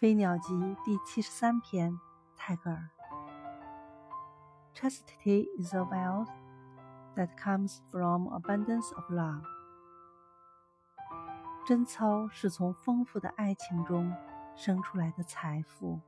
飞鸟集第七十三篇泰戈尔 chastity is a wealth that comes from abundance of love 贞操是从丰富的爱情中生出来的财富